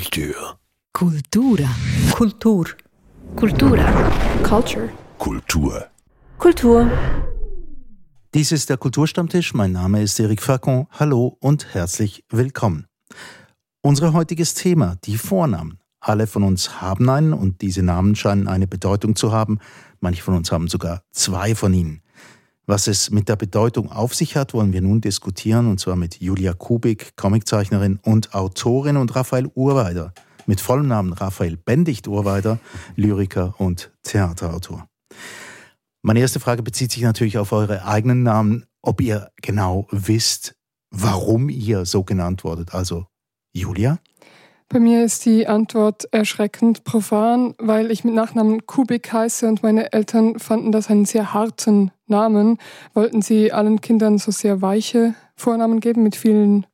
Kultur. Kultura. Kultur. Kultura. Culture. Kultur. Kultur. Dies ist der Kulturstammtisch. Mein Name ist Eric Facon. Hallo und herzlich willkommen. Unser heutiges Thema, die Vornamen. Alle von uns haben einen und diese Namen scheinen eine Bedeutung zu haben. Manche von uns haben sogar zwei von ihnen. Was es mit der Bedeutung auf sich hat, wollen wir nun diskutieren, und zwar mit Julia Kubik, Comiczeichnerin und Autorin, und Raphael Urweider, mit vollem Namen Raphael Bendicht-Urweider, Lyriker und Theaterautor. Meine erste Frage bezieht sich natürlich auf eure eigenen Namen, ob ihr genau wisst, warum ihr so genannt wurdet. Also Julia? Bei mir ist die Antwort erschreckend profan, weil ich mit Nachnamen Kubik heiße und meine Eltern fanden das einen sehr harten Namen. Wollten sie allen Kindern so sehr weiche Vornamen geben mit vielen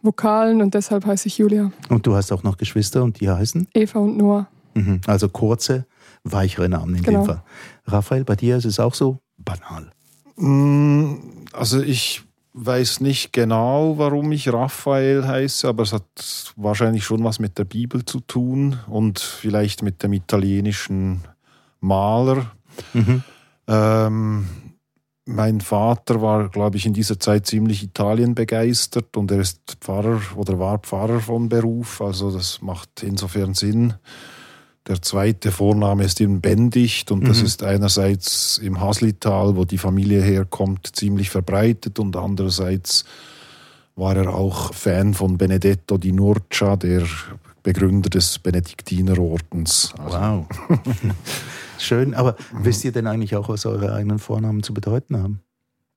Vokalen und deshalb heiße ich Julia. Und du hast auch noch Geschwister und die heißen? Eva und Noah. Mhm. Also kurze, weichere Namen in Genau. dem Fall. Raphael, bei dir ist es auch so banal. Mm, Also ich weiß nicht genau, warum ich Raphael heiße, aber es hat wahrscheinlich schon was mit der Bibel zu tun und vielleicht mit dem italienischen Maler. Mhm. Ähm, mein Vater war, glaube ich, in dieser Zeit ziemlich Italien begeistert und er ist Pfarrer oder war Pfarrer von Beruf, also das macht insofern Sinn. Der zweite Vorname ist eben Bendicht und das Mhm. ist einerseits im Haslital, wo die Familie herkommt, ziemlich verbreitet und andererseits war er auch Fan von Benedetto di Nurcia, der Begründer des Benediktinerordens. Also, Wow. Schön, aber wisst ihr denn eigentlich auch, was eure eigenen Vornamen zu bedeuten haben?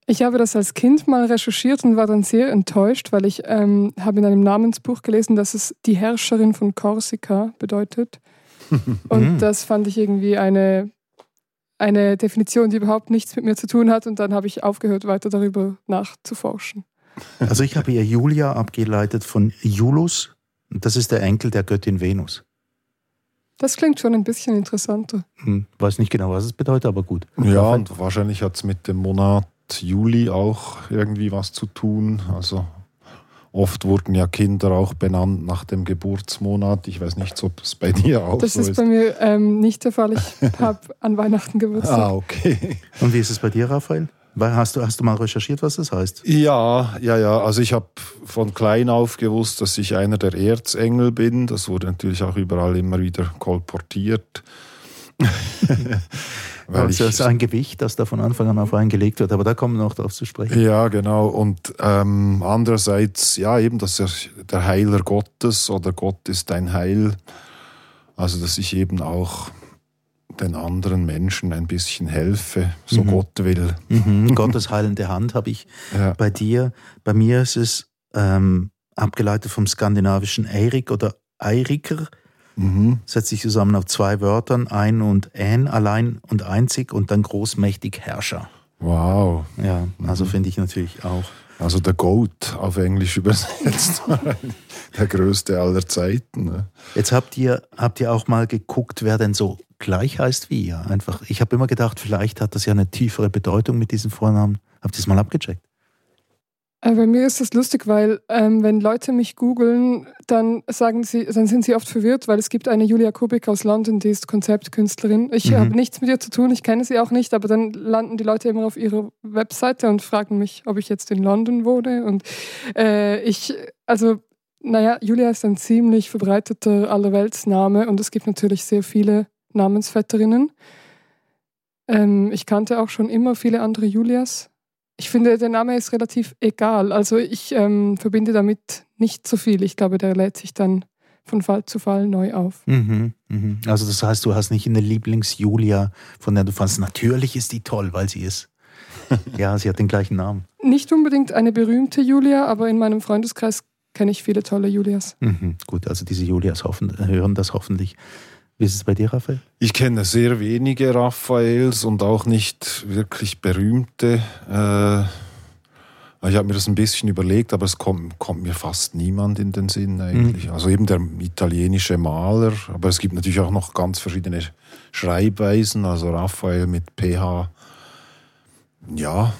Ich habe das als Kind mal recherchiert und war dann sehr enttäuscht, weil ich ähm, habe in einem Namensbuch gelesen, dass es die Herrscherin von Korsika bedeutet. Und Mhm. das fand ich irgendwie eine, eine Definition, die überhaupt nichts mit mir zu tun hat. Und dann habe ich aufgehört, weiter darüber nachzuforschen. Also ich habe hier Julia abgeleitet von Julus. Und Das ist der Enkel der Göttin Venus. Das klingt schon ein bisschen interessanter. Hm, weiß nicht genau, was es bedeutet, aber gut. Ja, und wahrscheinlich hat es mit dem Monat Juli auch irgendwie was zu tun. Also oft wurden ja Kinder auch benannt nach dem Geburtsmonat. Ich weiß nicht, ob es bei dir auch Das so ist ist. bei mir ähm, nicht der Fall. Ich habe an Weihnachten Geburtstag. Ah, okay. Und wie ist es bei dir, Raphael? Hast du, hast du mal recherchiert, was das heißt? Ja, ja, ja. Also ich habe von klein auf gewusst, dass ich einer der Erzengel bin. Das wurde natürlich auch überall immer wieder kolportiert. Weil also ich ist ein Gewicht, das da von Anfang an auf einen gelegt wird, aber da kommen wir noch drauf zu sprechen. Ja, genau. Und ähm, andererseits, ja, eben, dass er der Heiler Gottes oder Gott ist dein Heil. Also, dass ich eben auch den anderen Menschen ein bisschen helfe, so Mhm. Gott will. Mhm, Gottes heilende Hand habe ich Ja. bei dir. Bei mir ist es ähm, abgeleitet vom skandinavischen Eirik oder Eiriker. Mhm. Setzt sich zusammen auf zwei Wörtern, ein und ein, allein und einzig und dann großmächtig Herrscher. Wow. Ja, also Mhm. finde ich natürlich auch. Also der Goat auf Englisch übersetzt. der größte aller Zeiten. Ne? Jetzt habt ihr, habt ihr auch mal geguckt, wer denn so gleich heißt wie ihr. Einfach, ich habe immer gedacht, vielleicht hat das ja eine tiefere Bedeutung mit diesem Vornamen. Habt ihr es mal abgecheckt? Äh, Bei mir ist das lustig, weil ähm, wenn Leute mich googeln, dann sagen sie, dann sind sie oft verwirrt, weil es gibt eine Julia Kubik aus London, die ist Konzeptkünstlerin. Ich Mhm. habe nichts mit ihr zu tun, ich kenne sie auch nicht, aber dann landen die Leute immer auf ihrer Webseite und fragen mich, ob ich jetzt in London wohne. Und äh, ich, also, naja, Julia ist ein ziemlich verbreiteter Allerweltsname und es gibt natürlich sehr viele Namensvetterinnen. Ähm, ich kannte auch schon immer viele andere Julias. Ich finde, der Name ist relativ egal. Also ich ähm, verbinde damit nicht so viel. Ich glaube, der lädt sich dann von Fall zu Fall neu auf. Mhm, mhm. Also das heißt, du hast nicht eine Lieblings-Julia, von der du fandst, natürlich ist die toll, weil sie ist. ja, sie hat den gleichen Namen. Nicht unbedingt eine berühmte Julia, aber in meinem Freundeskreis kenne ich viele tolle Julias. Mhm, gut, also diese Julias hoffen, hören das hoffentlich. Wie ist es bei dir, Raphael? Ich kenne sehr wenige Raphaels und auch nicht wirklich berühmte. Äh, ich habe mir das ein bisschen überlegt, aber es kommt, kommt mir fast niemand in den Sinn eigentlich. Also eben der italienische Maler, aber es gibt natürlich auch noch ganz verschiedene Schreibweisen. Also Raphael mit PH, ja,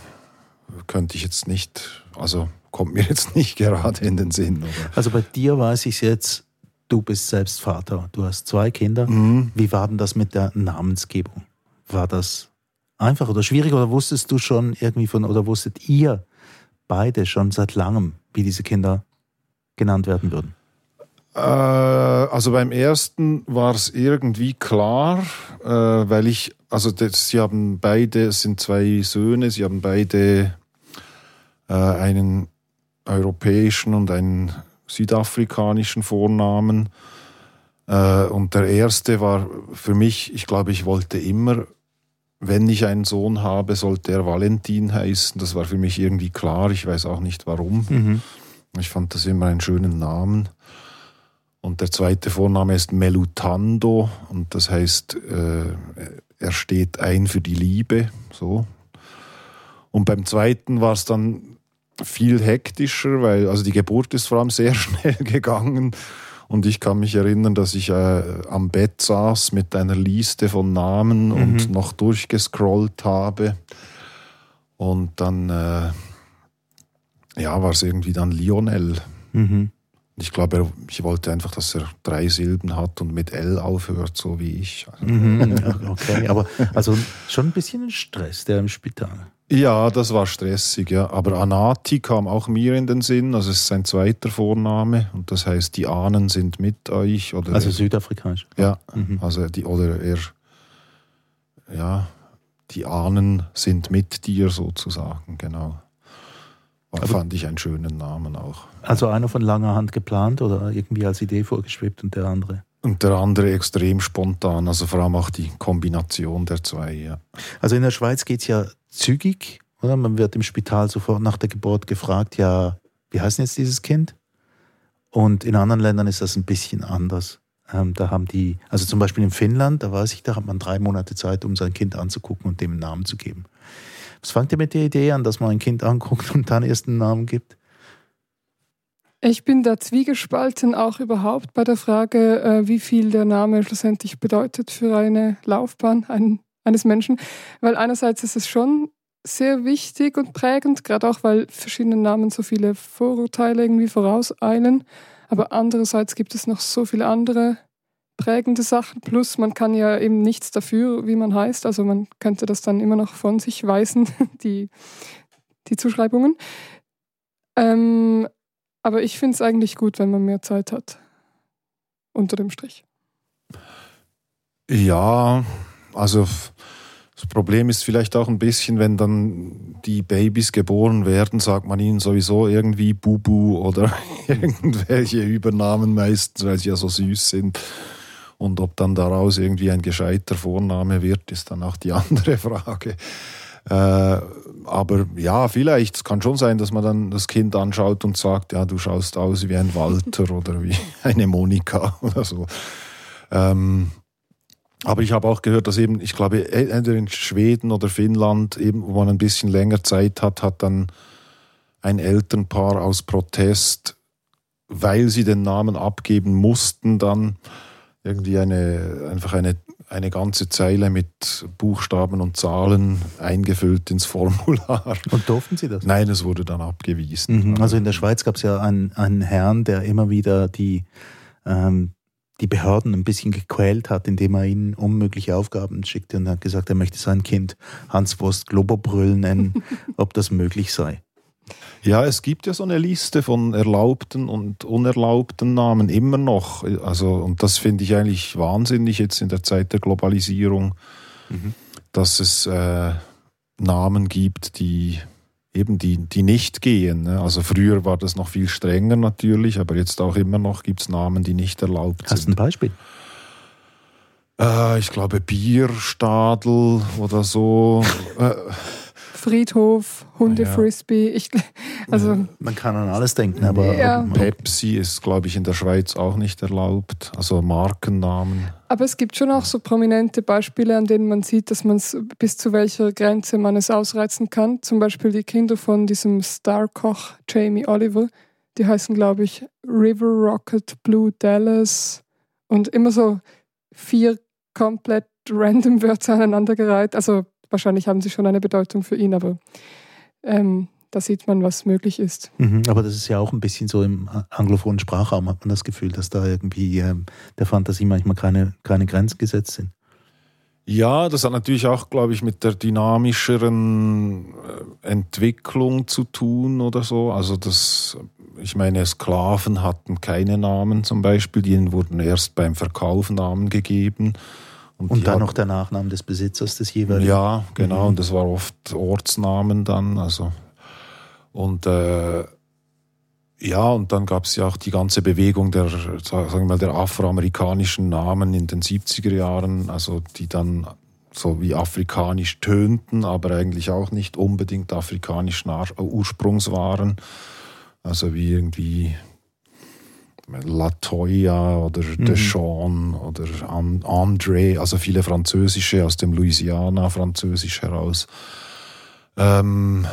könnte ich jetzt nicht, also kommt mir jetzt nicht gerade in den Sinn. Oder? Also bei dir weiß ich jetzt, du bist selbst Vater, du hast zwei Kinder. Mhm. Wie war denn das mit der Namensgebung? War das einfach oder schwierig oder wusstest du schon irgendwie von oder wusstet ihr beide schon seit langem, wie diese Kinder genannt werden würden? Äh, also beim ersten war es irgendwie klar, äh, weil ich, also das, sie haben beide, es sind zwei Söhne, sie haben beide äh, einen europäischen und einen südafrikanischen Vornamen. Äh, und der erste war für mich, ich glaube, ich wollte immer, wenn ich einen Sohn habe, sollte er Valentin heißen. Das war für mich irgendwie klar. Ich weiß auch nicht warum. Mhm. Ich fand das immer einen schönen Namen. Und der zweite Vorname ist Melutando und das heißt, äh, er steht ein für die Liebe. So. Und beim zweiten war es dann viel hektischer, weil also die Geburt ist vor allem sehr schnell gegangen. Und ich kann mich erinnern, dass ich äh, am Bett saß mit einer Liste von Namen und noch durchgescrollt habe. Und dann äh, ja, war es irgendwie dann Lionel. Mhm. Ich glaube, ich wollte einfach, dass er drei Silben hat und mit L aufhört, so wie ich. Mhm. Okay, aber also schon ein bisschen Stress, der im Spital. Ja, das war stressig, ja. Aber Anati kam auch mir in den Sinn. Also es ist sein zweiter Vorname und das heißt, die Ahnen sind mit euch. Oder Also südafrikanisch. ja, Mhm. also die oder er, ja, die Ahnen sind mit dir sozusagen, genau. War, Aber- fand ich einen schönen Namen auch. Also einer von langer Hand geplant oder irgendwie als Idee vorgeschwebt und der andere. Und der andere extrem spontan, also vor allem auch die Kombination der zwei, ja. Also in der Schweiz geht es ja zügig, oder? Man wird im Spital sofort nach der Geburt gefragt, ja, wie heißt jetzt dieses Kind? Und in anderen Ländern ist das ein bisschen anders. Ähm, da haben die, also zum Beispiel in Finnland, da weiß ich, da hat man drei Monate Zeit, um sein Kind anzugucken und dem einen Namen zu geben. Was fangt ihr mit der Idee an, dass man ein Kind anguckt und dann erst einen Namen gibt? Ich bin da zwiegespalten, auch überhaupt bei der Frage, äh, wie viel der Name schlussendlich bedeutet für eine Laufbahn ein, eines Menschen. Weil einerseits ist es schon sehr wichtig und prägend, gerade auch weil verschiedene Namen so viele Vorurteile irgendwie vorauseilen. Aber andererseits gibt es noch so viele andere prägende Sachen. Plus man kann ja eben nichts dafür, wie man heißt. Also man könnte das dann immer noch von sich weisen, die, die Zuschreibungen. Ähm, aber ich finde es eigentlich gut, wenn man mehr Zeit hat. Unter dem Strich. Ja, also das Problem ist vielleicht auch ein bisschen, wenn dann die Babys geboren werden, sagt man ihnen sowieso irgendwie Bubu oder irgendwelche Übernamen meistens, weil sie ja so süß sind. Und ob dann daraus irgendwie ein gescheiter Vorname wird, ist dann auch die andere Frage. Äh, aber ja, vielleicht, es kann schon sein, dass man dann das Kind anschaut und sagt, ja, du schaust aus wie ein Walter oder wie eine Monika oder so. Ähm, aber ich habe auch gehört, dass eben, ich glaube, entweder in Schweden oder Finnland, eben, wo man ein bisschen länger Zeit hat, hat dann ein Elternpaar aus Protest, weil sie den Namen abgeben mussten, dann irgendwie eine, einfach eine, eine ganze Zeile mit Buchstaben und Zahlen eingefüllt ins Formular. Und durften sie das? Nein, es wurde dann abgewiesen. Mhm. Also in der Schweiz gab es ja einen, einen Herrn, der immer wieder die, ähm, die Behörden ein bisschen gequält hat, indem er ihnen unmögliche Aufgaben schickte und hat gesagt, er möchte sein Kind Hans Wurst Globerbrüll nennen, ob das möglich sei. Ja, es gibt ja so eine Liste von erlaubten und unerlaubten Namen immer noch. Also, und das finde ich eigentlich wahnsinnig jetzt in der Zeit der Globalisierung, Mhm. dass es äh, Namen gibt, die eben die, die nicht gehen. Ne? Also früher war das noch viel strenger natürlich, aber jetzt auch immer noch gibt es Namen, die nicht erlaubt Hast du ein sind. Beispiel? Äh, ich glaube Bierstadel oder so. äh, Friedhof, Hundefrisbee. Ich, also Man kann an alles denken, aber Ja. Pepsi ist, glaube ich, in der Schweiz auch nicht erlaubt. Also Markennamen. Aber es gibt schon auch so prominente Beispiele, an denen man sieht, dass man es bis zu welcher Grenze man es ausreizen kann. Zum Beispiel die Kinder von diesem Starkoch Jamie Oliver. Die heißen, glaube ich, River Rocket Blue Dallas und immer so vier komplett random Wörter aneinandergereiht. Also wahrscheinlich haben sie schon eine Bedeutung für ihn, aber ähm, da sieht man, was möglich ist. Mhm, aber das ist ja auch ein bisschen so im anglophonen Sprachraum, hat man das Gefühl, dass da irgendwie ähm, der Fantasie manchmal keine, keine Grenzen gesetzt sind. Ja, das hat natürlich auch, glaube ich, mit der dynamischeren äh, Entwicklung zu tun oder so. Also das, ich meine, Sklaven hatten keine Namen zum Beispiel, denen wurden erst beim Verkauf Namen gegeben. Und, und dann noch der Nachname des Besitzers des jeweiligen. Ja, genau. Mhm. Und das war oft Ortsnamen dann. Also und äh, ja, und dann gab es ja auch die ganze Bewegung der, sagen wir mal, der afroamerikanischen Namen in den 70er Jahren, also die dann so wie afrikanisch tönten, aber eigentlich auch nicht unbedingt afrikanischen Ursprungs waren. Also wie irgendwie Latoya oder mhm. Deshawn oder André, also viele französische aus dem Louisiana, französisch heraus. Ähm,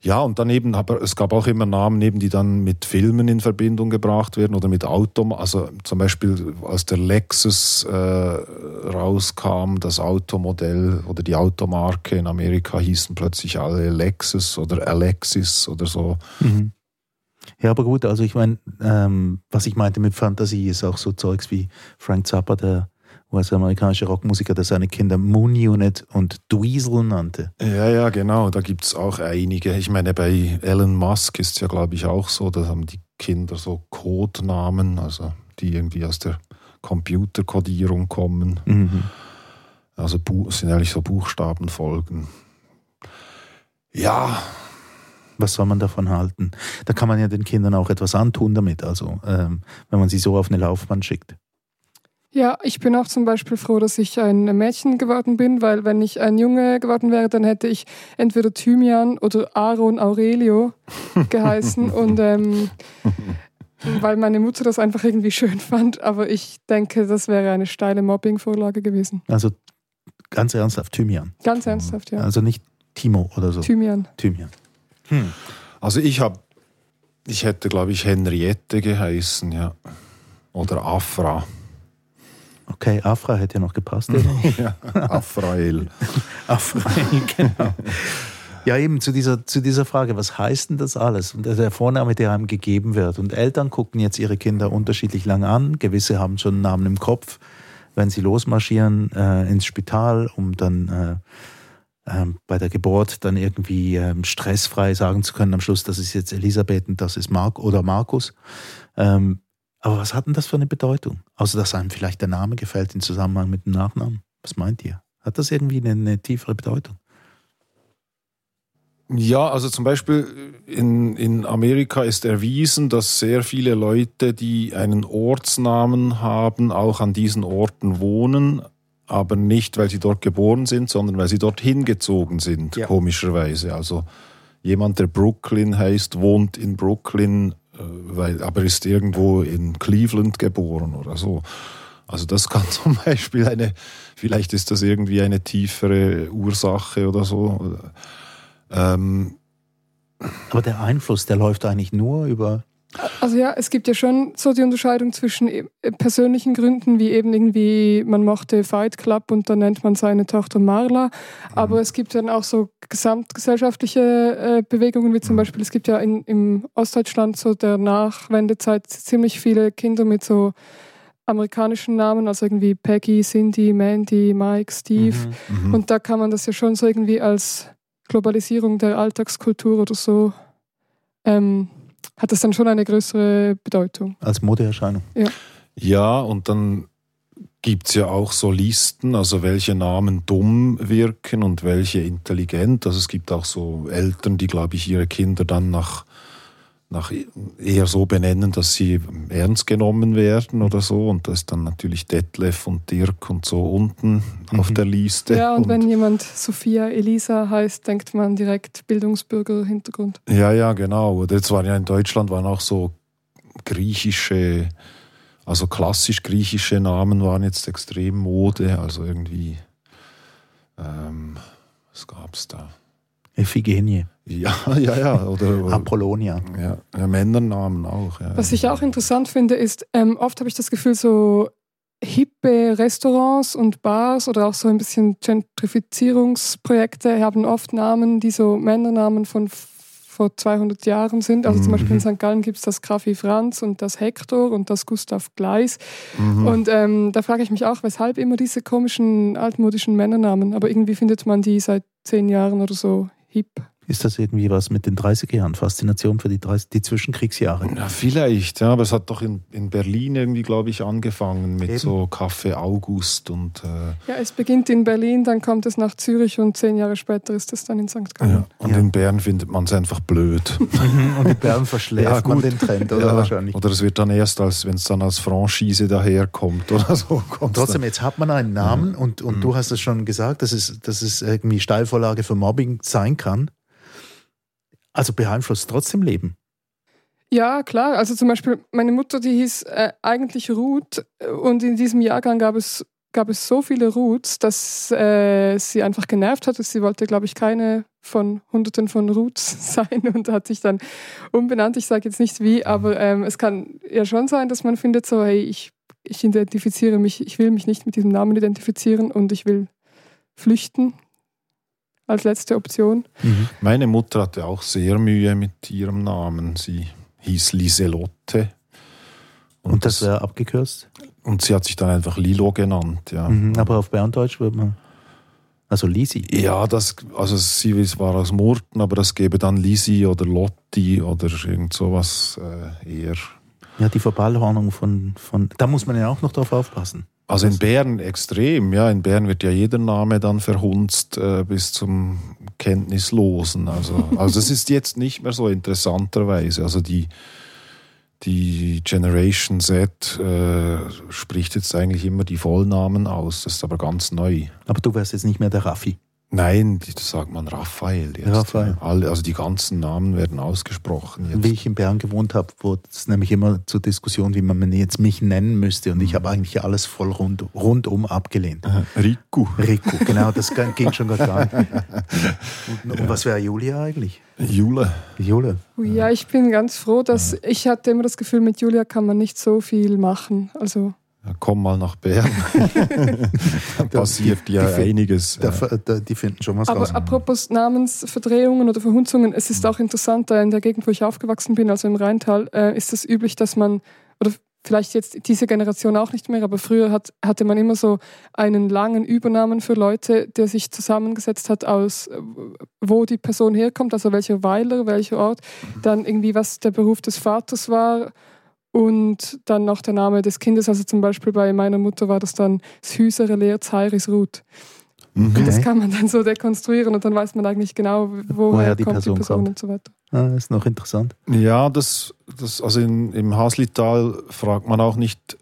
ja, und dann eben, aber es gab auch immer Namen, eben, die dann mit Filmen in Verbindung gebracht werden oder mit Auto, also zum Beispiel als der Lexus äh, rauskam, das Automodell oder die Automarke in Amerika hießen plötzlich alle Lexus oder Alexis oder so. Mhm. Ja, aber gut, also ich meine, ähm, was ich meinte mit Fantasie ist auch so Zeugs wie Frank Zappa, der US-amerikanische Rockmusiker, der seine Kinder Moon Unit und Dweezil nannte. Ja, ja, genau. Da gibt es auch einige. Ich meine, bei Elon Musk ist es ja, glaube ich, auch so, da haben die Kinder so Codenamen, also die irgendwie aus der Computerkodierung kommen. Mhm. Also sind eigentlich so Buchstabenfolgen. Ja. Was soll man davon halten? Da kann man ja den Kindern auch etwas antun damit, also ähm, wenn man sie so auf eine Laufbahn schickt. Ja, ich bin auch zum Beispiel froh, dass ich ein Mädchen geworden bin, weil wenn ich ein Junge geworden wäre, dann hätte ich entweder Thymian oder Aaron Aurelio geheißen und ähm, weil meine Mutter das einfach irgendwie schön fand, aber ich denke, das wäre eine steile Mobbing-Vorlage gewesen. Also ganz ernsthaft Thymian. Ganz ernsthaft, ja. Also nicht Timo oder so. Thymian. Thymian. Hm. Also ich habe, ich hätte glaube ich Henriette geheißen, ja. Oder Afra. Okay, Afra hätte ja noch gepasst. ja, Afrael. Afrael, genau. Ja, eben zu dieser, zu dieser Frage, was heißt denn das alles? Und der Vorname, der einem gegeben wird. Und Eltern gucken jetzt ihre Kinder unterschiedlich lang an. Gewisse haben schon einen Namen im Kopf, wenn sie losmarschieren äh, ins Spital, um dann äh, äh, bei der Geburt dann irgendwie ähm, stressfrei sagen zu können am Schluss, das ist jetzt Elisabeth und das ist Mark oder Markus. Ähm, aber was hat denn das für eine Bedeutung? Außer dass einem vielleicht der Name gefällt im Zusammenhang mit dem Nachnamen. Was meint ihr? Hat das irgendwie eine, eine tiefere Bedeutung? Ja, also zum Beispiel in, in Amerika ist erwiesen, dass sehr viele Leute, die einen Ortsnamen haben, auch an diesen Orten wohnen, aber nicht, weil sie dort geboren sind, sondern weil sie dort hingezogen sind, ja. komischerweise. Also jemand, der Brooklyn heißt, wohnt in Brooklyn, äh, weil, aber ist irgendwo in Cleveland geboren oder so. Also das kann zum Beispiel eine, vielleicht ist das irgendwie eine tiefere Ursache oder so. Ähm, aber der Einfluss, der läuft eigentlich nur über also ja, es gibt ja schon so die Unterscheidung zwischen äh, persönlichen Gründen, wie eben irgendwie, man mochte Fight Club und dann nennt man seine Tochter Marla. Aber mhm. es gibt dann auch so gesamtgesellschaftliche äh, Bewegungen, wie zum mhm. Beispiel, es gibt ja in, im Ostdeutschland so der Nachwendezeit ziemlich viele Kinder mit so amerikanischen Namen, also irgendwie Peggy, Cindy, Mandy, Mike, Steve. Mhm, mhm. und da kann man das ja schon so irgendwie als Globalisierung der Alltagskultur oder so ähm, hat das dann schon eine größere Bedeutung. Als Modeerscheinung. Ja, ja und dann gibt es ja auch so Listen, also welche Namen dumm wirken und welche intelligent. Also es gibt auch so Eltern, die, glaube ich, ihre Kinder dann nach nach eher so benennen, dass sie ernst genommen werden oder so. Und da ist dann natürlich Detlef und Dirk und so unten mhm. auf der Liste. Ja, und, und, wenn jemand Sophia Elisa heißt, denkt man direkt Bildungsbürger-Hintergrund. Ja, ja, genau. Jetzt waren ja in Deutschland waren auch so griechische, also klassisch griechische Namen waren jetzt extrem Mode. Also irgendwie, ähm, was gab es da? Iphigenie. Ja, ja, ja. Oder, Apollonia. Ja, ja Männernamen auch. Ja. Was ich auch interessant finde, ist, ähm, oft habe ich das Gefühl, so hippe Restaurants und Bars oder auch so ein bisschen Gentrifizierungsprojekte haben oft Namen, die so Männernamen von vor 200 Jahren sind. Also zum Beispiel in Mhm. St. Gallen gibt es das Graffi Franz und das Hector und das Gustav Gleis. Mhm. Und ähm, da frage ich mich auch, weshalb immer diese komischen altmodischen Männernamen. Aber irgendwie findet man die seit zehn Jahren oder so hip. Ist das irgendwie was mit den 30er Jahren? Faszination für die, 30, die Zwischenkriegsjahre? Ja, vielleicht, ja, aber es hat doch in, in Berlin irgendwie, glaube ich, angefangen mit Eben. so Kaffee August und, äh, Ja, es beginnt in Berlin, dann kommt es nach Zürich und zehn Jahre später ist es dann in St. Gallen. ja. und Ja. in Bern findet man es einfach blöd. Und in Bern verschläft Ja, man gut. den Trend, oder Ja, wahrscheinlich? Oder es wird dann erst, als wenn es dann als Franchise daherkommt oder so. Und trotzdem, jetzt hat man einen Namen und, und du hast es schon gesagt, dass es, dass es irgendwie Steilvorlage für Mobbing sein kann. Also beeinflusst trotzdem Leben. Ja, klar. Also zum Beispiel, meine Mutter, die hieß äh, eigentlich Ruth und in diesem Jahrgang gab es, gab es so viele Ruths, dass äh, sie einfach genervt hat. Sie wollte, glaube ich, keine von Hunderten von Ruths sein und hat sich dann umbenannt. Ich sage jetzt nicht wie, aber ähm, es kann ja schon sein, dass man findet so, hey, ich, ich identifiziere mich, ich will mich nicht mit diesem Namen identifizieren und ich will flüchten als letzte Option. Meine Mutter hatte auch sehr Mühe mit ihrem Namen. Sie hieß Liselotte. Und das wäre abgekürzt. und sie hat sich dann einfach Lilo genannt, ja. Mhm, aber auf Berndeutsch würde man. Also Lisi. Ja, das, also sie war aus Murten, aber das gäbe dann Lisi oder Lotti oder irgend sowas äh, eher. Ja, die Verballhornung von, von. Da muss man ja auch noch drauf aufpassen. Also in Bern extrem, ja. In Bern wird ja jeder Name dann verhunzt äh, bis zum Kenntnislosen. Also, also es ist jetzt nicht mehr so interessanterweise. Also die, die Generation Z äh, spricht jetzt eigentlich immer die Vollnamen aus. Das ist aber ganz neu. Aber du wärst jetzt nicht mehr der Raffi. Nein, das sagt man Raphael jetzt. Raphael. Alle, also die ganzen Namen werden ausgesprochen. Jetzt. Wie ich in Bern gewohnt habe, wurde es nämlich immer zur Diskussion, wie man jetzt mich nennen müsste. Und ich habe eigentlich alles voll rund, rundum abgelehnt. Riku. Rico, genau, das ging schon gar nicht. Und, und was wäre Julia eigentlich? Jule. Jule. Ja, ich bin ganz froh, dass ich hatte immer das Gefühl, mit Julia kann man nicht so viel machen. Also Ja, komm mal nach Bern. da passiert ja einiges. Da, Ja. da, die finden schon was Aber raus. apropos Namensverdrehungen oder Verhunzungen, es ist auch interessant, da in der Gegend, wo ich aufgewachsen bin, also im Rheintal, äh, ist es üblich, dass man, oder vielleicht jetzt diese Generation auch nicht mehr, aber früher hat, hatte man immer so einen langen Übernamen für Leute, der sich zusammengesetzt hat aus, wo die Person herkommt, also welcher Weiler, welcher Ort, dann irgendwie, was der Beruf des Vaters war und dann noch der Name des Kindes. Also zum Beispiel bei meiner Mutter war das dann das Hüsere Lehr Heiris Ruth. Mhm. Okay. Das kann man dann so dekonstruieren und dann weiß man eigentlich genau, woher, Woher die kommt Person die Person kommt. und so weiter. Ah, ist noch interessant. Ja, das, das also in, im Haslital fragt man auch nicht,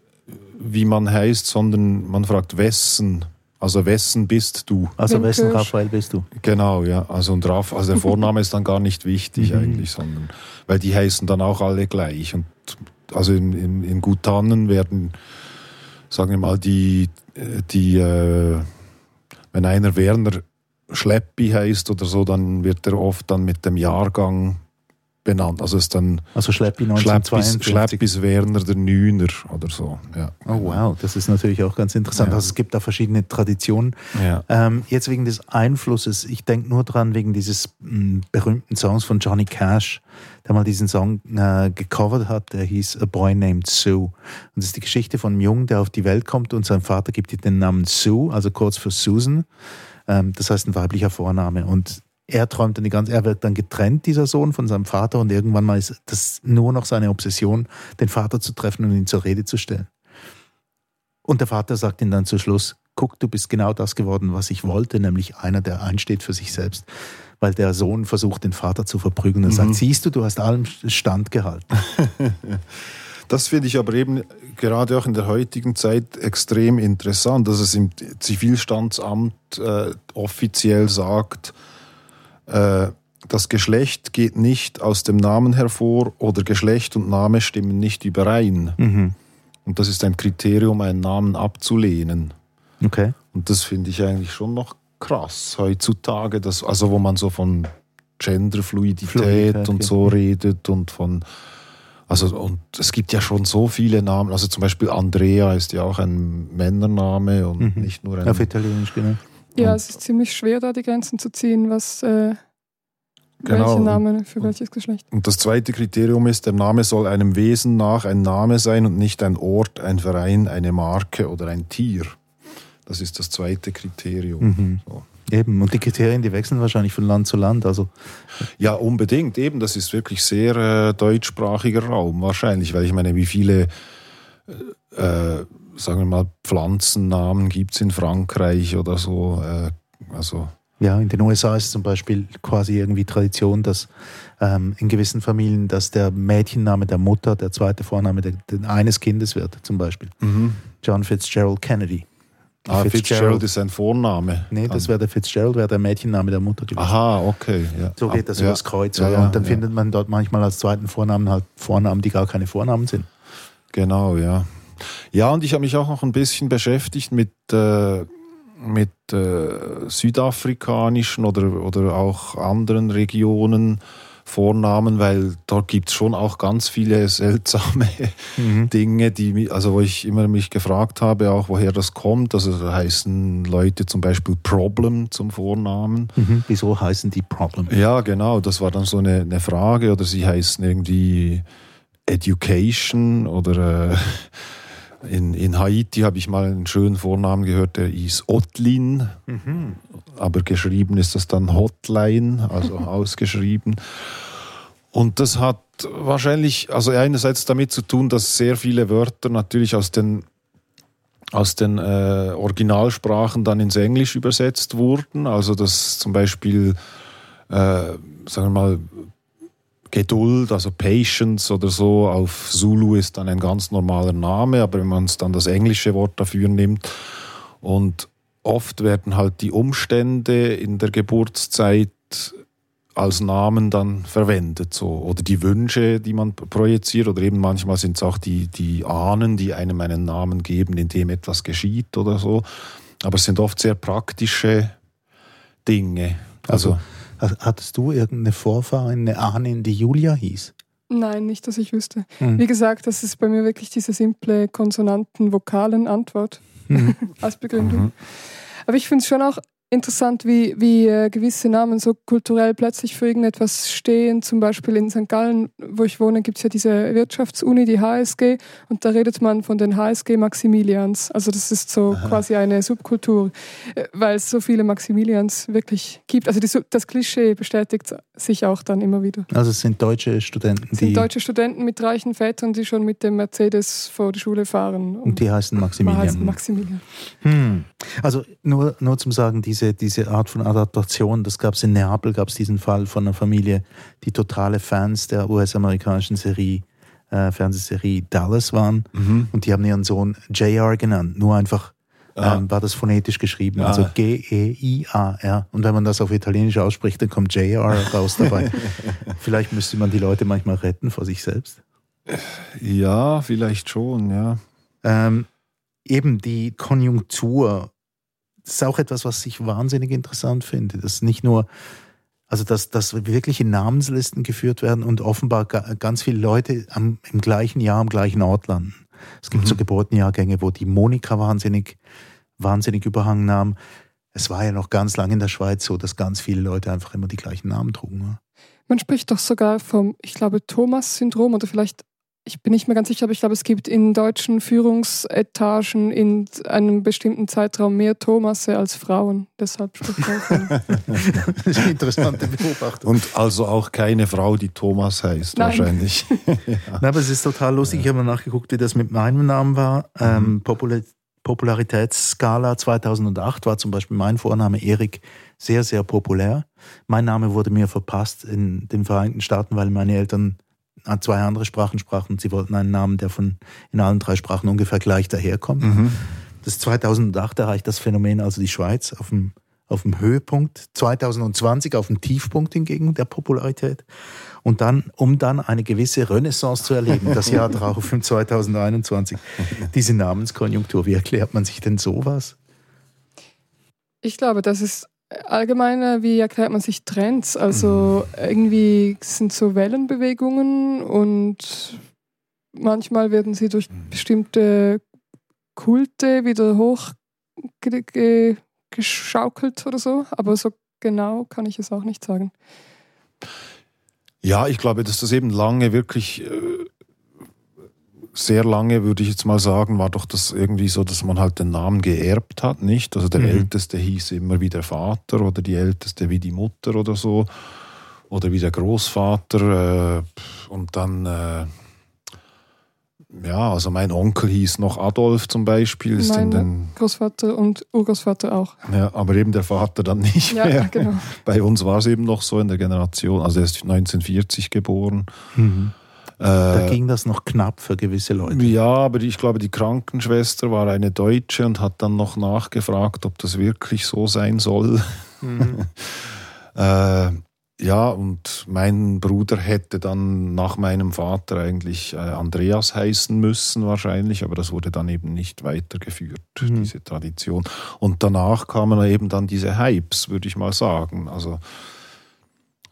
wie man heißt, sondern man fragt wessen. Also wessen bist du? Also Wenn wessen Raphael bist du? Genau, ja. Also und Raf, also der Vorname ist dann gar nicht wichtig Mhm. eigentlich, sondern weil die heißen dann auch alle gleich. Und also in, in, in Gutannen werden, sagen wir mal, die, die äh, wenn einer Werner Schleppi heißt oder so, dann wird er oft dann mit dem Jahrgang benannt. Also ist dann Also Schleppi Schleppis, 1952. Schleppis Werner der Neuner oder so. Ja. Oh wow, das ist natürlich auch ganz interessant. Ja. Also es gibt da verschiedene Traditionen. Ja. Ähm, jetzt wegen des Einflusses, ich denke nur dran wegen dieses mh, berühmten Songs von Johnny Cash, der mal diesen Song äh, gecovert hat, der hieß A Boy Named Sue. Und das ist die Geschichte von einem Jungen, der auf die Welt kommt und sein Vater gibt ihm den Namen Sue, also kurz für Susan. Ähm, das heißt ein weiblicher Vorname. Und er träumt dann die ganze, er wird dann getrennt, dieser Sohn, von seinem Vater und irgendwann mal ist das nur noch seine Obsession, den Vater zu treffen und ihn zur Rede zu stellen. Und der Vater sagt ihm dann zu Schluss, guck, du bist genau das geworden, was ich wollte, nämlich einer, der einsteht für sich selbst. Weil der Sohn versucht, den Vater zu verprügeln und sagt, siehst du, du hast allem Stand gehalten. Das finde ich aber eben gerade auch in der heutigen Zeit extrem interessant, dass es im Zivilstandsamt äh, offiziell sagt, äh, das Geschlecht geht nicht aus dem Namen hervor oder Geschlecht und Name stimmen nicht überein. Mhm. Und das ist ein Kriterium, einen Namen abzulehnen. Okay. Und das finde ich eigentlich schon noch krass heutzutage, dass, also wo man so von Genderfluidität Fluidität, und ja. so redet und von also und es gibt ja schon so viele Namen, also zum Beispiel Andrea ist ja auch ein Männername und Mhm. nicht nur ein Auf Italienisch, genau. Ja, es ist ziemlich schwer, da die Grenzen zu ziehen, was, äh, Genau. welcher Name für welches Geschlecht. Und das zweite Kriterium ist, der Name soll einem Wesen nach ein Name sein und nicht ein Ort, ein Verein, eine Marke oder ein Tier. Das ist das zweite Kriterium. Mhm. So. Eben, und die Kriterien, die wechseln wahrscheinlich von Land zu Land. Also, Ja, unbedingt. Eben, das ist wirklich sehr äh, deutschsprachiger Raum wahrscheinlich, weil ich meine, wie viele, äh, äh, sagen wir mal, Pflanzennamen gibt es in Frankreich oder so. Äh, also ja, in den USA ist zum Beispiel quasi irgendwie Tradition, dass ähm, in gewissen Familien, dass der Mädchenname der Mutter der zweite Vorname der, der eines Kindes wird, zum Beispiel. John Fitzgerald Kennedy. Ah, Fitzgerald ist ein Vorname. Nee, das wäre der Fitzgerald, wäre der Mädchenname der Mutter gewesen. Aha, okay. Ja. So geht das ja. übers Kreuz. Ja, ja, und dann findet man dort manchmal als zweiten Vornamen halt Vornamen, die gar keine Vornamen sind. Genau, ja. Ja, und ich habe mich auch noch ein bisschen beschäftigt mit, äh, mit äh, südafrikanischen oder, oder auch anderen Regionen Vornamen, weil dort gibt es schon auch ganz viele seltsame Dinge, die also wo ich immer mich gefragt habe, auch woher das kommt. Also da heißen Leute zum Beispiel Problem zum Vornamen. Mhm. Wieso heißen die Problem? Ja, genau, das war dann so eine, eine Frage. Oder sie heißen irgendwie Education oder äh, in, in Haiti habe ich mal einen schönen Vornamen gehört, der hieß Otlin, aber geschrieben ist das dann Hotline, also ausgeschrieben. Und das hat wahrscheinlich, also einerseits damit zu tun, dass sehr viele Wörter natürlich aus den aus den äh, Originalsprachen dann ins Englisch übersetzt wurden. Also dass zum Beispiel, äh, sagen wir mal, Geduld, also Patience oder so auf Zulu ist dann ein ganz normaler Name, aber wenn man es dann das englische Wort dafür nimmt und oft werden halt die Umstände in der Geburtszeit als Namen dann verwendet so oder die Wünsche, die man projiziert oder eben manchmal sind es auch die, die Ahnen, die einem einen Namen geben, in dem etwas geschieht oder so. Aber es sind oft sehr praktische Dinge. Also, Also, hattest du irgendeine Vorfahrin, eine Ahnin, die Julia hieß? Nein, nicht, dass ich wüsste. Hm. Wie gesagt, das ist bei mir wirklich diese simple Konsonanten-Vokalen-Antwort Mhm. als Begründung. Aber ich finde es schon auch interessant, wie, wie äh, gewisse Namen so kulturell plötzlich für irgendetwas stehen. Zum Beispiel in St. Gallen, wo ich wohne, gibt es ja diese Wirtschaftsuni, die HSG, und da redet man von den HSG Maximilians. Also das ist so quasi eine Subkultur, äh, weil es so viele Maximilians wirklich gibt. Also die, das Klischee bestätigt sich auch dann immer wieder. Also es sind deutsche Studenten, Es die, sind deutsche Studenten mit reichen Vätern, die schon mit dem Mercedes vor die Schule fahren. und die heißen Maximilian. heißt Maximilian. Hm. Also nur, nur zum Sagen, diese, diese Art von Adaptation, das gab es in Neapel, gab es diesen Fall von einer Familie, die totale Fans der US-amerikanischen Serie, äh, Fernsehserie Dallas waren mhm. und die haben ihren Sohn JR genannt, nur einfach Ah. ähm, war das phonetisch geschrieben, Ah. also G-E-I-A-R. Und wenn man das auf Italienisch ausspricht, dann kommt JR raus dabei. Vielleicht müsste man die Leute manchmal retten vor sich selbst. ja, vielleicht schon, ja. Ähm, eben die Konjunktur, das ist auch etwas, was ich wahnsinnig interessant finde. Das nicht nur, also dass, dass wirkliche Namenslisten geführt werden und offenbar ga, ganz viele Leute am, im gleichen Jahr am gleichen Ort landen. Es gibt Mhm. so Geburtenjahrgänge, wo die Monika wahnsinnig, wahnsinnig Überhang nahm. Es war ja noch ganz lange in der Schweiz so, dass ganz viele Leute einfach immer die gleichen Namen trugen. ne? Man spricht doch sogar vom, ich glaube, Thomas-Syndrom oder vielleicht, ich bin nicht mehr ganz sicher, aber ich glaube, es gibt in deutschen Führungsetagen in einem bestimmten Zeitraum mehr Thomasse als Frauen. Deshalb spricht man. Das ist eine interessante Beobachtung. Und also auch keine Frau, die Thomas heißt, Nein. wahrscheinlich. Na, aber es ist total lustig. Ich habe mal nachgeguckt, wie das mit meinem Namen war. Ähm, Popula Popularitätsskala 2008 war zum Beispiel mein Vorname Erik sehr, sehr populär. Mein Name wurde mir verpasst in den Vereinigten Staaten, weil meine Eltern zwei andere Sprachen sprachen und sie wollten einen Namen, der von in allen drei Sprachen ungefähr gleich daherkommt. Das 2008 erreicht das Phänomen also die Schweiz auf dem, auf dem Höhepunkt, 2020 auf dem Tiefpunkt hingegen der Popularität. Und dann, um dann eine gewisse Renaissance zu erleben, das Jahr darauf im 2021, diese Namenskonjunktur. Wie erklärt man sich denn sowas? Ich glaube, das ist allgemein, wie erklärt man sich Trends? Also irgendwie sind so Wellenbewegungen und manchmal werden sie durch bestimmte Kulte wieder hochgeschaukelt oder so, aber so genau kann ich es auch nicht sagen. Ja, ich glaube, dass das eben lange wirklich äh, sehr lange, würde ich jetzt mal sagen, war doch das irgendwie so, dass man halt den Namen geerbt hat, nicht? Also der Mhm. Älteste hieß immer wie der Vater oder die Älteste wie die Mutter oder so. Oder wie der Großvater. Äh, und dann, äh, ja, also mein Onkel hieß noch Adolf zum Beispiel. Ist in Meine den, Großvater und Urgroßvater auch. ja, aber eben der Vater dann nicht Ja, mehr. genau. Bei uns war es eben noch so in der Generation, also er ist 1940 geboren. Mhm. Da Äh, ging das noch knapp für gewisse Leute. ja, aber ich glaube, die Krankenschwester war eine Deutsche und hat dann noch nachgefragt, ob das wirklich so sein soll. äh, ja, und mein Bruder hätte dann nach meinem Vater eigentlich äh, Andreas heißen müssen, wahrscheinlich, aber das wurde dann eben nicht weitergeführt, Mhm. diese Tradition. Und danach kamen eben dann diese Hypes, würde ich mal sagen. Also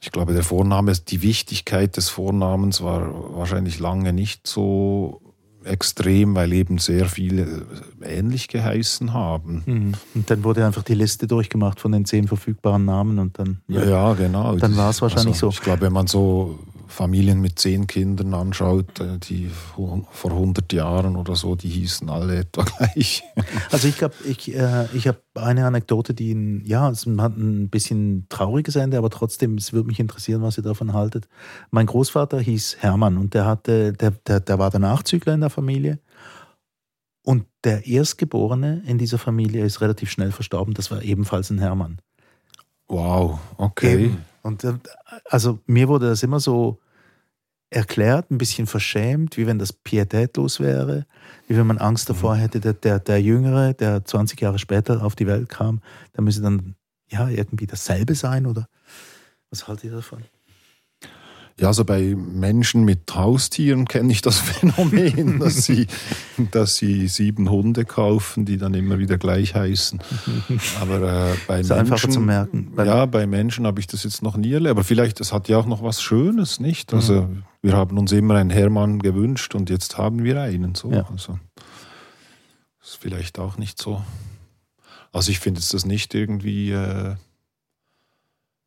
ich glaube, der Vorname, die Wichtigkeit des Vornamens war wahrscheinlich lange nicht so extrem, weil eben sehr viele ähnlich geheißen haben. Mhm. Und dann wurde einfach die Liste durchgemacht von den zehn verfügbaren Namen und dann. Ja, ja genau. Dann war es wahrscheinlich also, so. Ich glaube, wenn man so Familien mit zehn Kindern anschaut, äh, die vor 100 Jahren oder so, die hießen alle etwa gleich. Also ich glaube, ich, äh, ich habe eine Anekdote, die ein, ja, es hat ein bisschen trauriges Ende, aber trotzdem, es würde mich interessieren, was ihr davon haltet. Mein Großvater hieß Hermann und der hatte, der, der, der war der Nachzügler in der Familie. Und der Erstgeborene in dieser Familie ist relativ schnell verstorben. Das war ebenfalls ein Hermann. Wow, okay. Eben. Und äh, also mir wurde das immer so erklärt, ein bisschen verschämt, wie wenn das pietätlos wäre, wie wenn man Angst davor hätte, der, der, der Jüngere, der 20 Jahre später auf die Welt kam, der müsse dann ja irgendwie dasselbe sein oder was haltet ihr davon? Ja, also bei Menschen mit Haustieren kenne ich das Phänomen, dass sie, dass sie sieben Hunde kaufen, die dann immer wieder gleich heißen. Aber äh, bei Ist Menschen, einfacher zu merken. Ja, bei Menschen habe ich das jetzt noch nie erlebt. Aber vielleicht, das hat ja auch noch was Schönes, nicht? Also wir haben uns immer einen Hermann gewünscht und jetzt haben wir einen. So, Ja. also ist vielleicht auch nicht so. Also ich finde das nicht irgendwie äh,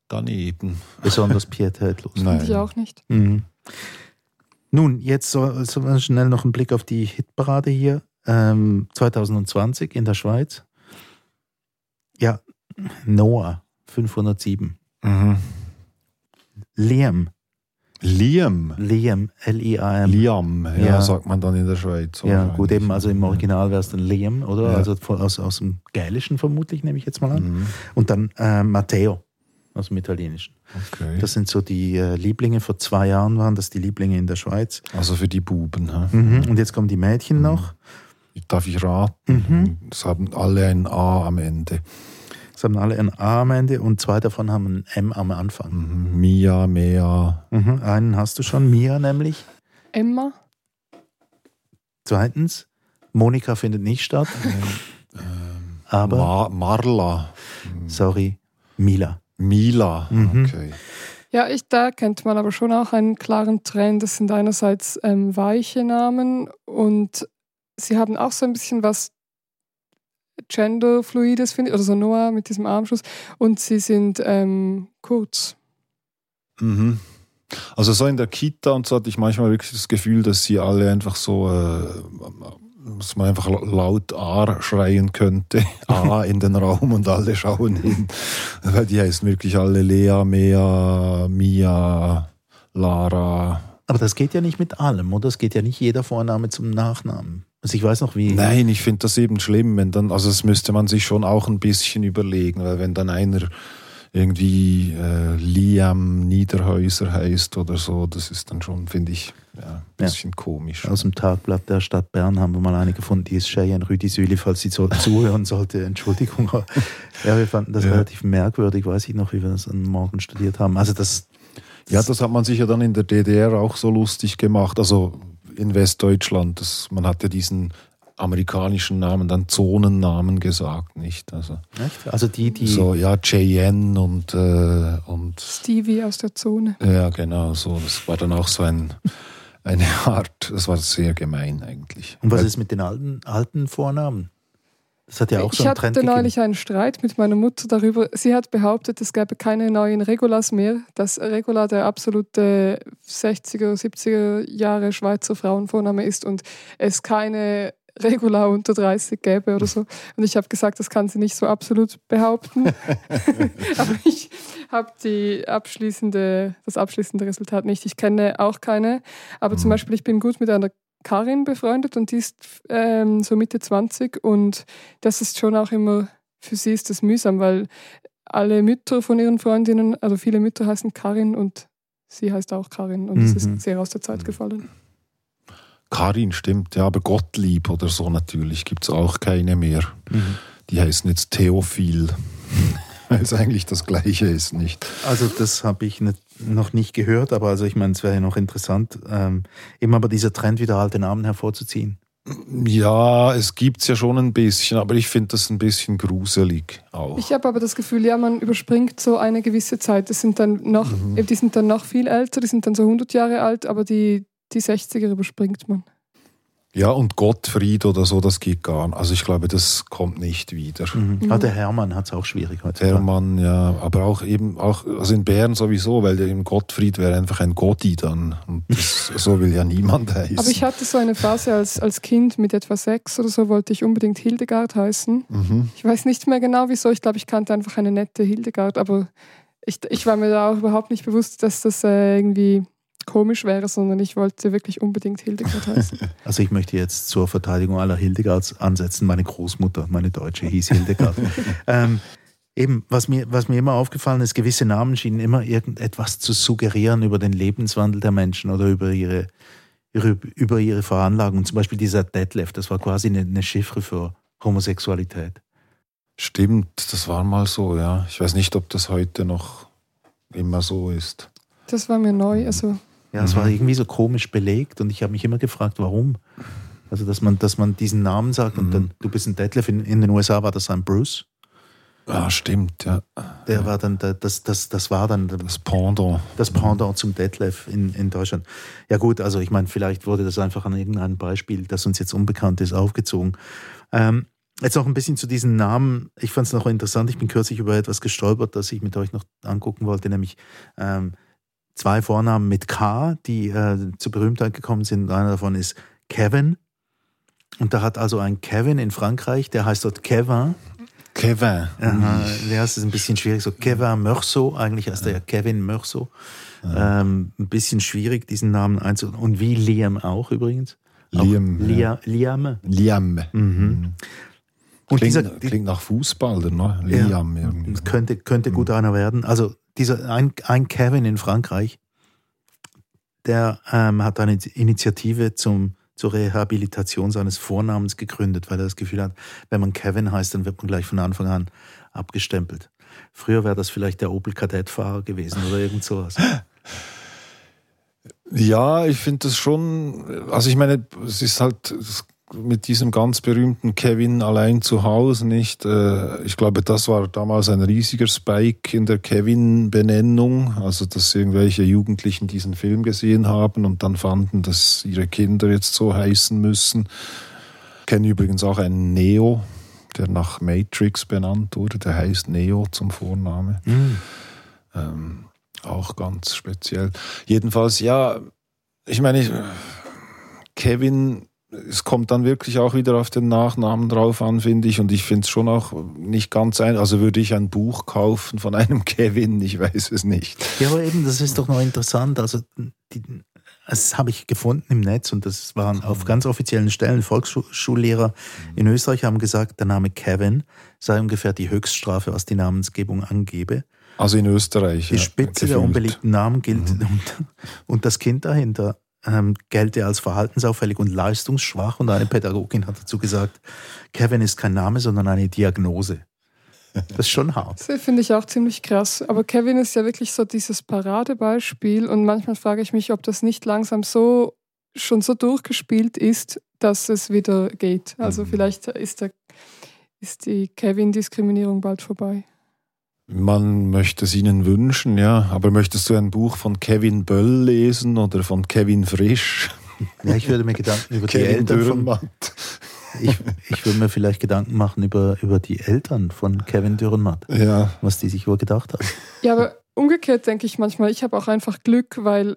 daneben. Besonders pietätlos. Nein. Finde ich auch nicht. Mhm. Nun, jetzt so, so schnell noch ein Blick auf die Hitparade hier. Ähm, 2020 in der Schweiz. Ja, Noah 507. Mhm. Liam, Liam. Liam, L-I-A-M. Liam, ja, Ja. sagt man dann in der Schweiz. Ja, gut, eben, also im Original wäre es dann Liam, oder? Ja. Also von, aus, aus dem Gälischen vermutlich, nehme ich jetzt mal an. Mhm. Und dann äh, Matteo aus dem Italienischen. Okay. Das sind so die äh, Lieblinge. Vor zwei Jahren waren das die Lieblinge in der Schweiz. also für die Buben. hä? Mhm. Und jetzt kommen die Mädchen noch. Darf ich raten? Mhm. Es haben alle ein A am Ende. Es haben alle ein A am Ende und zwei davon haben ein M am Anfang. Mhm. Mia, Mea. Mhm. Einen hast du schon, Mia nämlich. Emma? Zweitens, Monika findet nicht statt. Aber, Ma Marla. sorry, Mila. Mila. Mhm. Okay. Ja, ich, da kennt man aber schon auch einen klaren Trend. Das sind einerseits ähm, weiche Namen und sie haben auch so ein bisschen was Genderfluides, finde ich, oder so Noah mit diesem Armschuss. Und sie sind ähm, kurz. Mhm. Also so in der Kita und so hatte ich manchmal wirklich das Gefühl, dass sie alle einfach so, äh, dass man einfach laut A schreien könnte, A in den Raum und alle schauen hin. Weil die heißen wirklich alle Lea, Mea, Mia, Lara. Aber das geht ja nicht mit allem, oder? Es geht ja nicht jeder Vorname zum Nachnamen. Also ich weiß noch, wie. Nein, ich finde das eben schlimm, wenn dann, also das müsste man sich schon auch ein bisschen überlegen, weil wenn dann einer irgendwie äh, Liam Niederhäuser heißt oder so, das ist dann schon, finde ich, ja, ein bisschen komisch. Aus dem Tagblatt der Stadt Bern haben wir mal eine gefunden, die ist Cheyenne Rüdisüli, falls sie so zuhören sollte. Entschuldigung. Ja, wir fanden das Ja. relativ merkwürdig, weiß ich noch, wie wir das am Morgen studiert haben. Also das. Ja, das hat man sich ja dann in der DDR auch so lustig gemacht, also in Westdeutschland. Das, man hat ja diesen amerikanischen Namen dann Zonennamen gesagt, nicht? Also, Echt? Also die, die. so, ja, Cheyenne und, äh, und Stevie aus der Zone. ja, genau, so. Das war dann auch so ein, eine Art, das war sehr gemein eigentlich. Und was Weil- ist mit den alten, alten Vornamen? Das hat ja auch ich so einen Trend hatte gegeben. neulich einen Streit mit meiner Mutter darüber. Sie hat behauptet, es gäbe keine neuen Regulas mehr, dass Regula der absolute 60er, 70er Jahre Schweizer Frauenvorname ist und es keine Regula unter 30 gäbe oder so. Und ich habe gesagt, das kann sie nicht so absolut behaupten. Aber ich habe die abschließende, das abschließende Resultat nicht. Ich kenne auch keine. Aber zum Beispiel, ich bin gut mit einer Karin befreundet und die ist ähm, so Mitte 20 und das ist schon auch immer, für sie ist das mühsam, weil alle Mütter von ihren Freundinnen, also viele Mütter heißen Karin und sie heißt auch Karin und es Mhm. ist sehr aus der Zeit gefallen. Karin stimmt, ja, aber Gottlieb oder so natürlich gibt es auch keine mehr. Mhm. Die heißen jetzt Theophil. Weil es eigentlich das Gleiche ist, nicht? Also das habe ich nicht, noch nicht gehört, aber also ich meine, es wäre ja noch interessant, ähm, eben aber dieser Trend wieder alte Namen hervorzuziehen. Ja, es gibt es ja schon ein bisschen, aber ich finde das ein bisschen gruselig auch. Ich habe aber das Gefühl, ja, man überspringt so eine gewisse Zeit. Das sind dann noch, Mhm. die sind dann noch viel älter, die sind dann so 100 Jahre alt, aber die, die 60er überspringt man. Ja, und Gottfried oder so, das geht gar nicht. Also ich glaube, das kommt nicht wieder. Mhm. Ah, der Hermann hat es auch schwierig heute. Hermann, ja, aber auch eben, auch, also in Bern sowieso, weil der im Gottfried wäre einfach ein Gotti dann. Und das, so will ja niemand heißen. Aber ich hatte so eine Phase als, als Kind mit etwa sechs oder so, wollte ich unbedingt Hildegard heißen. mhm. Ich weiß nicht mehr genau wieso, ich glaube, ich kannte einfach eine nette Hildegard, aber ich, ich war mir da auch überhaupt nicht bewusst, dass das äh, irgendwie komisch wäre, sondern ich wollte wirklich unbedingt Hildegard heißen. Also ich möchte jetzt zur Verteidigung aller Hildegards ansetzen. Meine Großmutter, meine Deutsche, hieß Hildegard. ähm, eben, was mir, was mir immer aufgefallen ist, gewisse Namen schienen immer irgendetwas zu suggerieren über den Lebenswandel der Menschen oder über ihre, ihre, über ihre Veranlagung. Zum Beispiel dieser Detlef, das war quasi eine, eine Chiffre für Homosexualität. Stimmt, das war mal so, ja. Ich weiß nicht, ob das heute noch immer so ist. Das war mir neu. Also Ja, es war irgendwie so komisch belegt und ich habe mich immer gefragt, warum. Also, dass man, dass man diesen Namen sagt und dann, du bist ein Detlef. In, in den USA war das ein Bruce. Ah, stimmt, ja. Der war dann, das, das, das war dann Das Pendant. das Pendant zum Detlef in, in Deutschland. Ja gut, also ich meine, vielleicht wurde das einfach an irgendeinem Beispiel, das uns jetzt unbekannt ist, aufgezogen. Ähm, jetzt noch ein bisschen zu diesen Namen. Ich fand es noch interessant, ich bin kürzlich über etwas gestolpert, das ich mit euch noch angucken wollte, nämlich ähm, zwei Vornamen mit K, die äh, zur Berühmtheit gekommen sind. Einer davon ist Kevin. Und da hat also ein Kevin in Frankreich, der heißt dort Kevin. Kevin. Aha, ja, es ist ein bisschen schwierig. So Kevin Meursault, eigentlich heißt er ja Kevin Meursault. Ähm, ein bisschen schwierig, diesen Namen einzuordnen. Und wie Liam auch übrigens. Auch Liam, Lia, Liam. Liam. Mhm. Und Klingt, dieser klingt nach Fußballer, ne? Ja. Liam irgendwie. das könnte, könnte gut einer werden. Also dieser ein, ein Kevin in Frankreich, der ähm, hat eine Initiative zum, zur Rehabilitation seines Vornamens gegründet, weil er das Gefühl hat, wenn man Kevin heißt, dann wird man gleich von Anfang an abgestempelt. Früher wäre das vielleicht der Opel Kadettfahrer gewesen oder irgend sowas. Ja, ich finde das schon, also ich meine, es ist halt mit diesem ganz berühmten Kevin allein zu Hause nicht. äh, Ich glaube, das war damals ein riesiger Spike in der Kevin-Benennung, also dass irgendwelche Jugendlichen diesen Film gesehen haben und dann fanden, dass ihre Kinder jetzt so heißen müssen. Ich kenne übrigens auch einen Neo, der nach Matrix benannt wurde, der heißt Neo zum Vorname. Ähm, auch ganz speziell. Jedenfalls, ja, ich meine, ich, Kevin, es kommt dann wirklich auch wieder auf den Nachnamen drauf an, finde ich. Und ich finde es schon auch nicht ganz ein. Also würde ich ein Buch kaufen von einem Kevin, ich weiß es nicht. Ja, aber eben, das ist doch noch interessant. Also, die, das habe ich gefunden im Netz und das waren auf ganz offiziellen Stellen. Volksschullehrer in Österreich haben gesagt, der Name Kevin sei ungefähr die Höchststrafe, was die Namensgebung angebe. Also in Österreich. Die ja, Spitze der gefühlt. unbeliebten Namen gilt und, und das Kind dahinter ähm, gelte als verhaltensauffällig und leistungsschwach. Und eine Pädagogin hat dazu gesagt, Kevin ist kein Name, sondern eine Diagnose. Das ist schon hart. Das finde ich auch ziemlich krass. Aber Kevin ist ja wirklich so dieses Paradebeispiel und manchmal frage ich mich, ob das nicht langsam so schon so durchgespielt ist, dass es wieder geht. Also Mhm. vielleicht ist, der, ist die Kevin-Diskriminierung bald vorbei. Man möchte es ihnen wünschen, ja. Aber möchtest du ein Buch von Kevin Böll lesen oder von Kevin Frisch? Ja, ich würde mir Gedanken über die Kevin Eltern von, Dürrenmatt? ich, ich würde mir vielleicht Gedanken machen über, über die Eltern von Kevin Dürrenmatt, Ja, was die sich wohl gedacht haben. Ja, aber umgekehrt denke ich manchmal, ich habe auch einfach Glück, weil,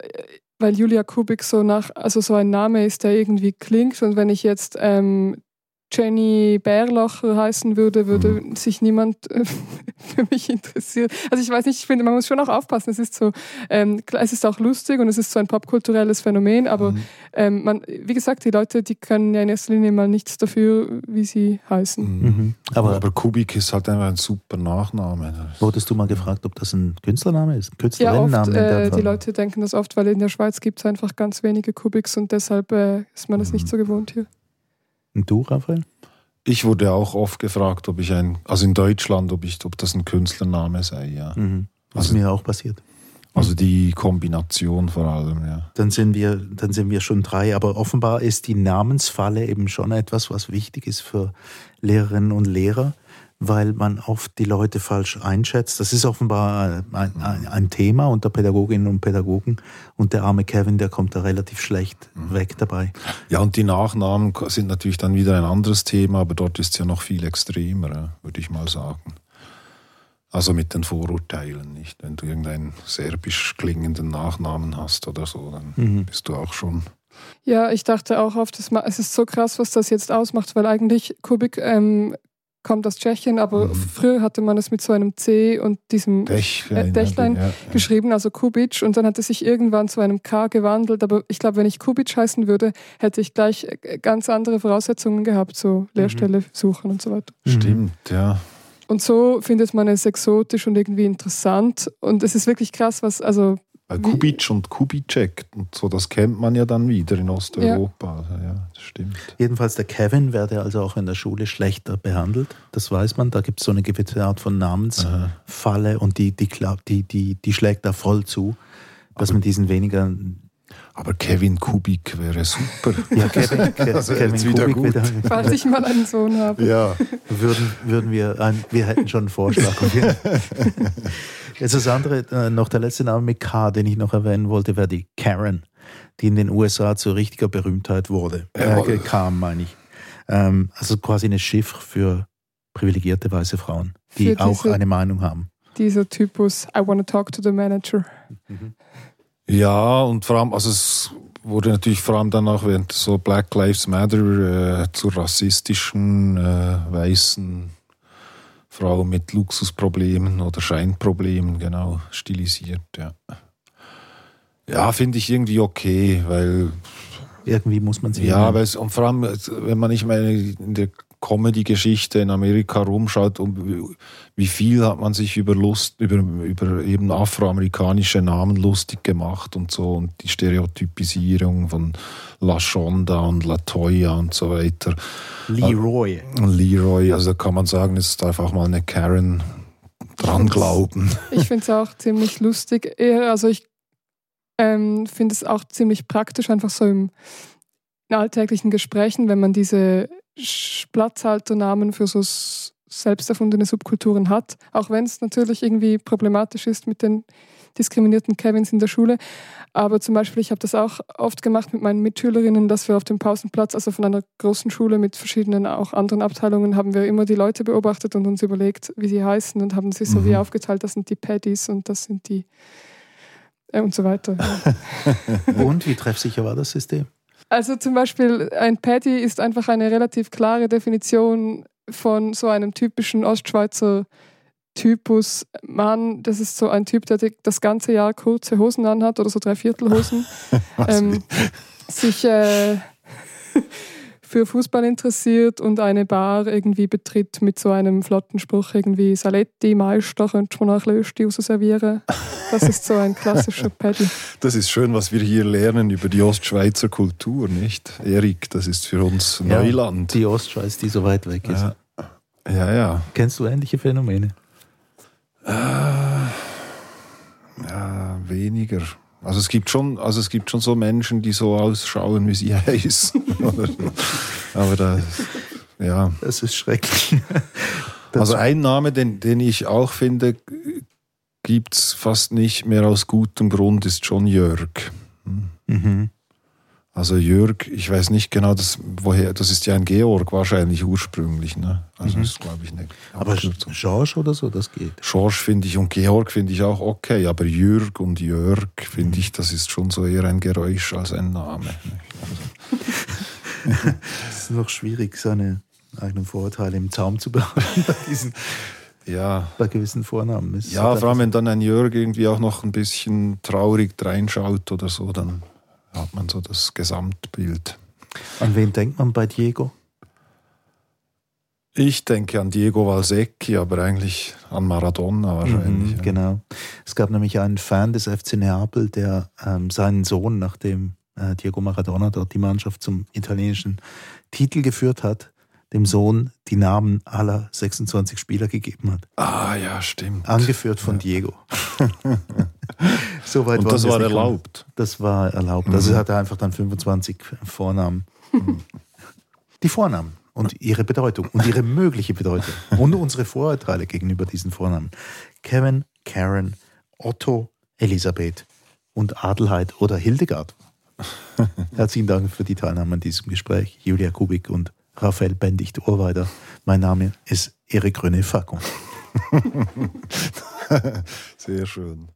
weil Julia Kubik so nach, also so ein Name ist, der irgendwie klingt. Und wenn ich jetzt ähm, Jenny Bärlocher heißen würde, würde sich niemand äh, für mich interessieren. Also ich weiß nicht, ich finde, man muss schon auch aufpassen. Es ist so, ähm, klar, es ist auch lustig und es ist so ein popkulturelles Phänomen, aber Mhm. ähm, man, wie gesagt, die Leute, die können ja in erster Linie mal nichts dafür, wie sie heißen. Mhm. aber, Aber, aber Kubik ist halt einfach ein super Nachname. wurdest du mal gefragt, ob das ein Künstlername ist? Ein Ja, oft, Künstlerinnenname äh, die Leute denken das oft, weil in der Schweiz gibt es einfach ganz wenige Kubiks und deshalb äh, ist man das nicht so gewohnt hier. Und du, Raphael? Ich wurde auch oft gefragt, ob ich ein, also in Deutschland, ob ich, ob das ein Künstlername sei, ja. Mhm. Was Also- mir auch passiert. Also die Kombination vor allem, ja. Dann sind wir, dann sind wir schon drei. Aber offenbar ist die Namensfalle eben schon etwas, was wichtig ist für Lehrerinnen und Lehrer, weil man oft die Leute falsch einschätzt. Das ist offenbar ein, ein, ein Thema unter Pädagoginnen und Pädagogen. Und der arme Kevin, der kommt da relativ schlecht weg dabei. Ja, und die Nachnamen sind natürlich dann wieder ein anderes Thema, aber dort ist es ja noch viel extremer, würde ich mal sagen. Also mit den Vorurteilen nicht. Wenn du irgendeinen serbisch klingenden Nachnamen hast oder so, dann Mhm. bist du auch schon. Ja, ich dachte auch oft, es ist so krass, was das jetzt ausmacht, weil eigentlich Kubik ähm, kommt aus Tschechien, aber Mhm. früher hatte man es mit so einem C und diesem Dächlein. Äh, Dächlein ja, ja. geschrieben, also Kubic, und dann hat es sich irgendwann zu einem K gewandelt. Aber ich glaube, wenn ich Kubic heißen würde, hätte ich gleich äh, ganz andere Voraussetzungen gehabt, so Lehrstelle suchen und so weiter. Stimmt, ja. Und so findet man es exotisch und irgendwie interessant. Und es ist wirklich krass, was, also Kubic und Kubicek und so, das kennt man ja dann wieder in Osteuropa. Also, ja, das stimmt. Jedenfalls der Kevin werde also auch in der Schule schlechter behandelt. Das weiß man. Da gibt es so eine gewisse Art von Namensfalle und die, die, die, die, die schlägt da voll zu, dass man diesen weniger. Aber Kevin Kubik wäre super. Ja, Kevin, Ke- Das wäre Kevin wieder Kubik gut. wieder, falls ich mal einen Sohn habe. ja. würden, würden wir, ein, wir hätten schon einen Vorschlag. Jetzt das andere, äh, noch der letzte Name mit K, den ich noch erwähnen wollte, wäre die Karen, die in den USA zu richtiger Berühmtheit wurde. Äh, kam, meine ich. Ähm, also quasi eine Chiffre für privilegierte weiße Frauen, die Für auch diese- eine Meinung haben. Dieser Typus, I want to talk to the manager. Ja, und vor allem, also es wurde natürlich vor allem dann auch während so Black Lives Matter äh, zur rassistischen äh, weißen Frau mit Luxusproblemen oder Scheinproblemen, genau, stilisiert, ja. Ja, finde ich irgendwie okay, weil Irgendwie muss man sie. ja, weil es, und vor allem, wenn man nicht mal in der Comedy-Geschichte in Amerika rumschaut, um, wie viel hat man sich über Lust, über, über eben afroamerikanische Namen lustig gemacht und so und die Stereotypisierung von La Shonda und Latoya und so weiter. Leroy. Leroy, also da kann man sagen, es darf auch mal eine Karen dran glauben. Ich finde es auch ziemlich lustig. Also ich ähm, finde es auch ziemlich praktisch, einfach so im, in alltäglichen Gesprächen, wenn man diese Platzhalternamen für so selbst erfundene Subkulturen hat. Auch wenn es natürlich irgendwie problematisch ist mit den diskriminierten Kevins in der Schule. Aber zum Beispiel, ich habe das auch oft gemacht mit meinen Mitschülerinnen, dass wir auf dem Pausenplatz, also von einer großen Schule mit verschiedenen auch anderen Abteilungen, haben wir immer die Leute beobachtet und uns überlegt, wie sie heißen und haben sich so wie Mhm. aufgeteilt, das sind die Paddies und das sind die äh, und so weiter. Und wie treffsicher war das System? Also zum Beispiel ein Paddy ist einfach eine relativ klare Definition von so einem typischen Ostschweizer Typus Mann. Das ist so ein Typ, der das ganze Jahr kurze Hosen anhat oder so Dreiviertelhosen. ähm, sich äh, für Fußball interessiert und eine Bar irgendwie betritt mit so einem flotten Spruch irgendwie Saletti, Meister, könnte man auch Lösti raus servieren. Das ist so ein klassischer Paddy. Das ist schön, was wir hier lernen über die Ostschweizer Kultur, nicht? Erik, das ist für uns Ja, Neuland. Die Ostschweiz, die so weit weg ist. Ja, ja. ja. Kennst du ähnliche Phänomene? Ja, weniger. Also es gibt schon, also es gibt schon so Menschen, die so ausschauen, wie sie heißen. Aber da, ja. Das ist schrecklich. Also ein Name, den, den ich auch finde, gibt's fast nicht mehr aus gutem Grund, ist John Jörg. Mhm. Also Jörg, ich weiß nicht genau, das, woher, das ist ja ein Georg wahrscheinlich ursprünglich. Ne? Also Mhm. das ist, glaube ich, eine Aber Abkürzung. George oder so, das geht. George finde ich und Georg finde ich auch okay, aber Jürg und Jörg finde ich, das ist schon so eher ein Geräusch als ein Name. Es ist noch schwierig, seine eigenen Vorurteile im Zaum zu behalten bei, diesen, Ja, bei gewissen Vornamen. Es ja vor allem wenn dann ein Jörg irgendwie auch noch ein bisschen traurig reinschaut oder so, dann hat man so das Gesamtbild. An wen denkt man bei Diego? Ich denke an Diego Valsecchi, aber eigentlich an Maradona wahrscheinlich. Mhm, ja. Genau. Es gab nämlich einen Fan des FC Neapel, der ähm, seinen Sohn, nachdem äh, Diego Maradona dort die Mannschaft zum italienischen Titel geführt hat, dem Sohn die Namen aller 26 Spieler gegeben hat. Ah ja, stimmt. Angeführt von Diego. Soweit Und wollen das es war nicht kommen. erlaubt. Das war erlaubt. Also hat er einfach dann 25 Vornamen. Die Vornamen und ihre Bedeutung und ihre mögliche Bedeutung und unsere Vorurteile gegenüber diesen Vornamen. Kevin, Karen, Otto, Elisabeth und Adelheid oder Hildegard. Herzlichen Dank für die Teilnahme an diesem Gespräch, Julia Kubik und Raphael Bendicht-Urweider. Mein Name ist Erik René Facon. Sehr schön.